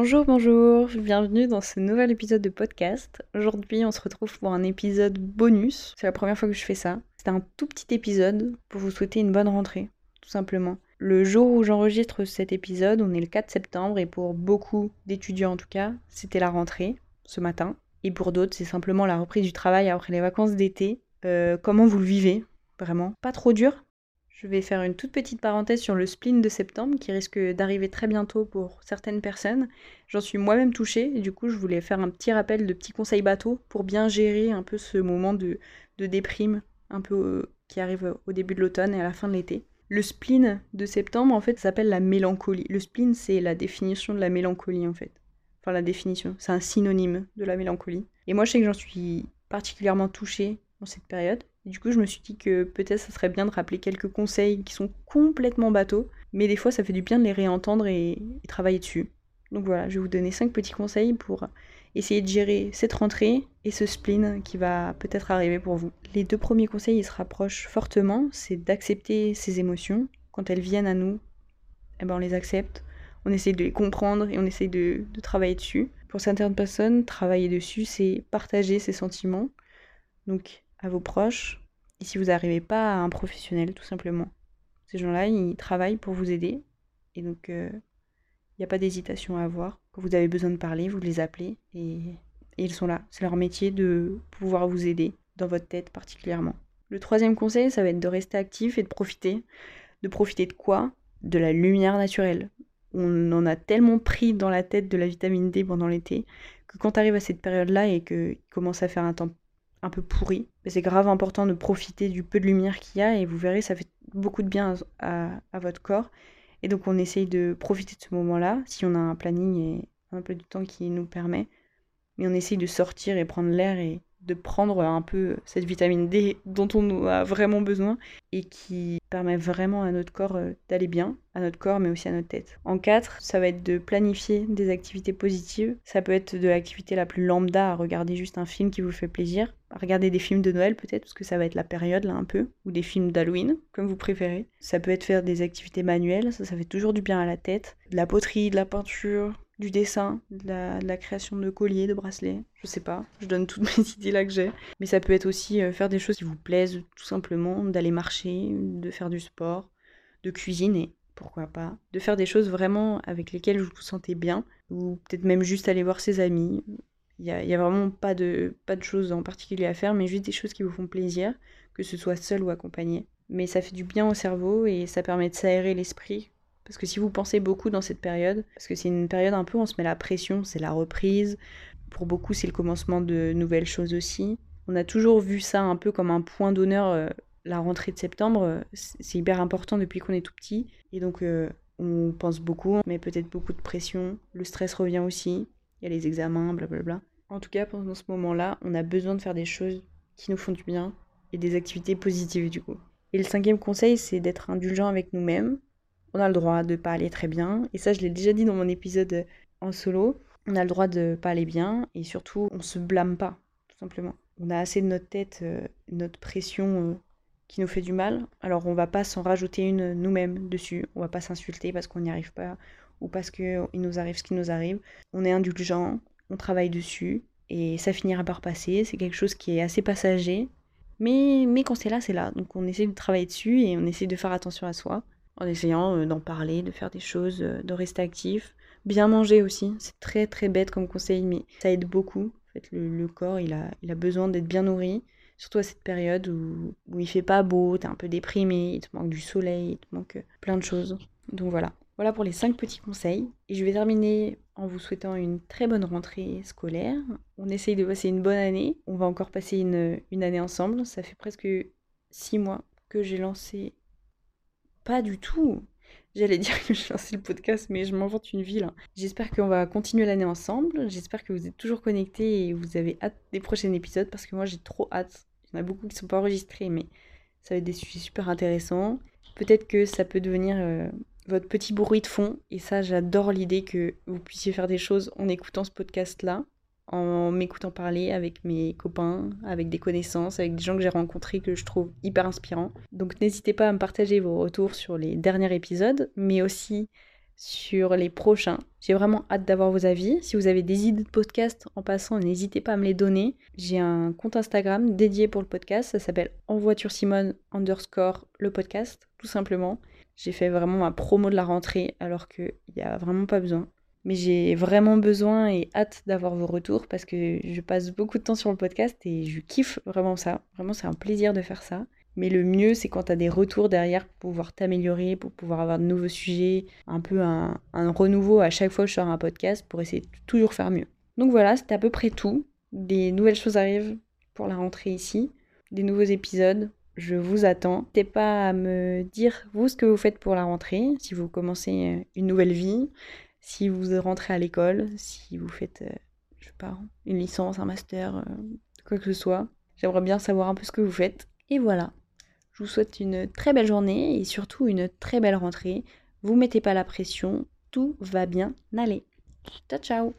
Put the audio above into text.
Bonjour, bonjour, bienvenue dans ce nouvel épisode de podcast. Aujourd'hui, on se retrouve pour un épisode bonus. C'est la première fois que je fais ça. C'est un tout petit épisode pour vous souhaiter une bonne rentrée, tout simplement. Le jour où j'enregistre cet épisode, on est le 4 septembre et pour beaucoup d'étudiants en tout cas, c'était la rentrée ce matin. Et pour d'autres, c'est simplement la reprise du travail après les vacances d'été. Euh, comment vous le vivez Vraiment? Pas trop dur? Je vais faire une toute petite parenthèse sur le spleen de septembre qui risque d'arriver très bientôt pour certaines personnes. J'en suis moi-même touchée et du coup je voulais faire un petit rappel de petits conseils bateaux pour bien gérer un peu ce moment de, déprime un peu euh, qui arrive au début de l'automne et à la fin de l'été. Le spleen de septembre en fait s'appelle la mélancolie. Le spleen c'est la définition de la mélancolie en fait. Enfin la définition, c'est un synonyme de la mélancolie. Et moi je sais que j'en suis particulièrement touchée cette période du coup, je me suis dit que peut-être ça serait bien de rappeler quelques conseils qui sont complètement bateaux, mais des fois ça fait du bien de les réentendre et, travailler dessus. Donc voilà, je vais vous donner 5 petits conseils pour essayer de gérer cette rentrée et ce spleen qui va peut-être arriver pour vous. Les deux premiers conseils, ils se rapprochent fortement, c'est d'accepter ces émotions. Quand elles viennent à nous, eh ben on les accepte, on essaie de les comprendre et on essaie de, de travailler dessus. Pour certaines personnes, travailler dessus, c'est partager ses sentiments. Donc à vos proches, et si vous n'arrivez pas à un professionnel, tout simplement. Ces gens-là, ils travaillent pour vous aider, et donc il euh, n'y a pas d'hésitation à avoir. Quand vous avez besoin de parler, vous les appelez, et, ils sont là. C'est leur métier de pouvoir vous aider, dans votre tête particulièrement. Le troisième conseil, ça va être de rester actif et de profiter. De profiter de quoi? De la lumière naturelle. On en a tellement pris dans la tête de la vitamine D pendant l'été que quand tu arrives à cette période-là et qu'il commence à faire un temps un peu pourri. C'est grave important de profiter du peu de lumière qu'il y a et vous verrez, ça fait beaucoup de bien à, votre corps. Et donc on essaye de profiter de ce moment-là, si on a un planning et un peu du temps qui nous permet. Mais on essaye de sortir et prendre l'air et de prendre un peu cette vitamine D dont on a vraiment besoin et qui permet vraiment à notre corps euh, d'aller bien, à notre corps mais aussi à notre tête. En 4, ça va être de planifier des activités positives. Ça peut être de l'activité la plus lambda à regarder juste un film qui vous fait plaisir, à regarder des films de Noël peut-être parce que ça va être la période là un peu, ou des films d'Halloween comme vous préférez. Ça peut être faire des activités manuelles, ça ça fait toujours du bien à la tête, de la poterie, de la peinture, du dessin, de la, création de colliers, de bracelets, je sais pas, je donne toutes mes idées là que j'ai. Mais ça peut être aussi euh, faire des choses qui vous plaisent, tout simplement, d'aller marcher, de faire du sport, de cuisiner, pourquoi pas, de faire des choses vraiment avec lesquelles vous vous sentez bien, ou peut-être même juste aller voir ses amis. Il n'y a, y a, vraiment pas de, pas de choses en particulier à faire, mais juste des choses qui vous font plaisir, que ce soit seul ou accompagné. Mais ça fait du bien au cerveau et ça permet de s'aérer l'esprit parce que si vous pensez beaucoup dans cette période, parce que c'est une période un peu on se met la pression, c'est la reprise. Pour beaucoup, c'est le commencement de nouvelles choses aussi. On a toujours vu ça un peu comme un point d'honneur. Euh, la rentrée de septembre, euh, c'est hyper important depuis qu'on est tout petit. Et donc, euh, on pense beaucoup, mais peut-être beaucoup de pression. Le stress revient aussi. Il y a les examens, blablabla. En tout cas, pendant ce moment-là, on a besoin de faire des choses qui nous font du bien et des activités positives du coup. Et le cinquième conseil, c'est d'être indulgent avec nous-mêmes, on a le droit de pas aller très bien. Et ça, je l'ai déjà dit dans mon épisode en solo. On a le droit de pas aller bien et surtout, on se blâme pas, tout simplement. On a assez de notre tête, euh, notre pression euh, qui nous fait du mal. Alors, on va pas s'en rajouter une nous-mêmes dessus. On va pas s'insulter parce qu'on n'y arrive pas ou parce qu'il nous arrive ce qui nous arrive. On est indulgent, on travaille dessus et ça finira par passer. C'est quelque chose qui est assez passager. Mais, mais quand c'est là, c'est là. Donc on essaie de travailler dessus et on essaie de faire attention à soi en essayant euh, d'en parler, de faire des choses, euh, de rester actif. Bien manger aussi, c'est très très bête comme conseil, mais ça aide beaucoup. En fait, le, corps, il a, il a besoin d'être bien nourri, surtout à cette période où, où il fait pas beau, t'es un peu déprimé, il te manque du soleil, il te manque euh, plein de choses. Donc voilà. Voilà pour les 5 petits conseils. Et je vais terminer en vous souhaitant une très bonne rentrée scolaire. On essaye de passer une bonne année. On va encore passer une, une année ensemble. Ça fait presque 6 mois que j'ai lancé pas du tout. J'allais dire que je lancé le podcast, mais je m'invente une vie là. J'espère qu'on va continuer l'année ensemble. J'espère que vous êtes toujours connectés et vous avez hâte des prochains épisodes parce que moi j'ai trop hâte. Il y en a beaucoup qui ne sont pas enregistrés, mais ça va être des sujets super intéressants. Peut-être que ça peut devenir euh, votre petit bruit de fond. Et ça, j'adore l'idée que vous puissiez faire des choses en écoutant ce podcast là en m'écoutant parler avec mes copains, avec des connaissances, avec des gens que j'ai rencontrés que je trouve hyper inspirants. Donc n'hésitez pas à me partager vos retours sur les derniers épisodes, mais aussi sur les prochains. J'ai vraiment hâte d'avoir vos avis. Si vous avez des idées de podcast en passant, n'hésitez pas à me les donner. J'ai un compte Instagram dédié pour le podcast. Ça s'appelle En voiture Simone underscore le podcast, tout simplement. J'ai fait vraiment ma promo de la rentrée alors qu'il n'y a vraiment pas besoin. Mais j'ai vraiment besoin et hâte d'avoir vos retours parce que je passe beaucoup de temps sur le podcast et je kiffe vraiment ça. Vraiment, c'est un plaisir de faire ça. Mais le mieux, c'est quand tu as des retours derrière pour pouvoir t'améliorer, pour pouvoir avoir de nouveaux sujets, un peu un, renouveau à chaque fois que je sors un podcast pour essayer de toujours faire mieux. Donc voilà, c'était à peu près tout. Des nouvelles choses arrivent pour la rentrée ici, des nouveaux épisodes. Je vous attends. N'hésitez pas à me dire, vous, ce que vous faites pour la rentrée, si vous commencez une nouvelle vie, si vous rentrez à l'école, si vous faites, euh, je sais pas, une licence, un master, euh, quoi que ce soit. J'aimerais bien savoir un peu ce que vous faites. Et voilà. Je vous souhaite une très belle journée et surtout une très belle rentrée. Vous mettez pas la pression, tout va bien aller. Ciao ciao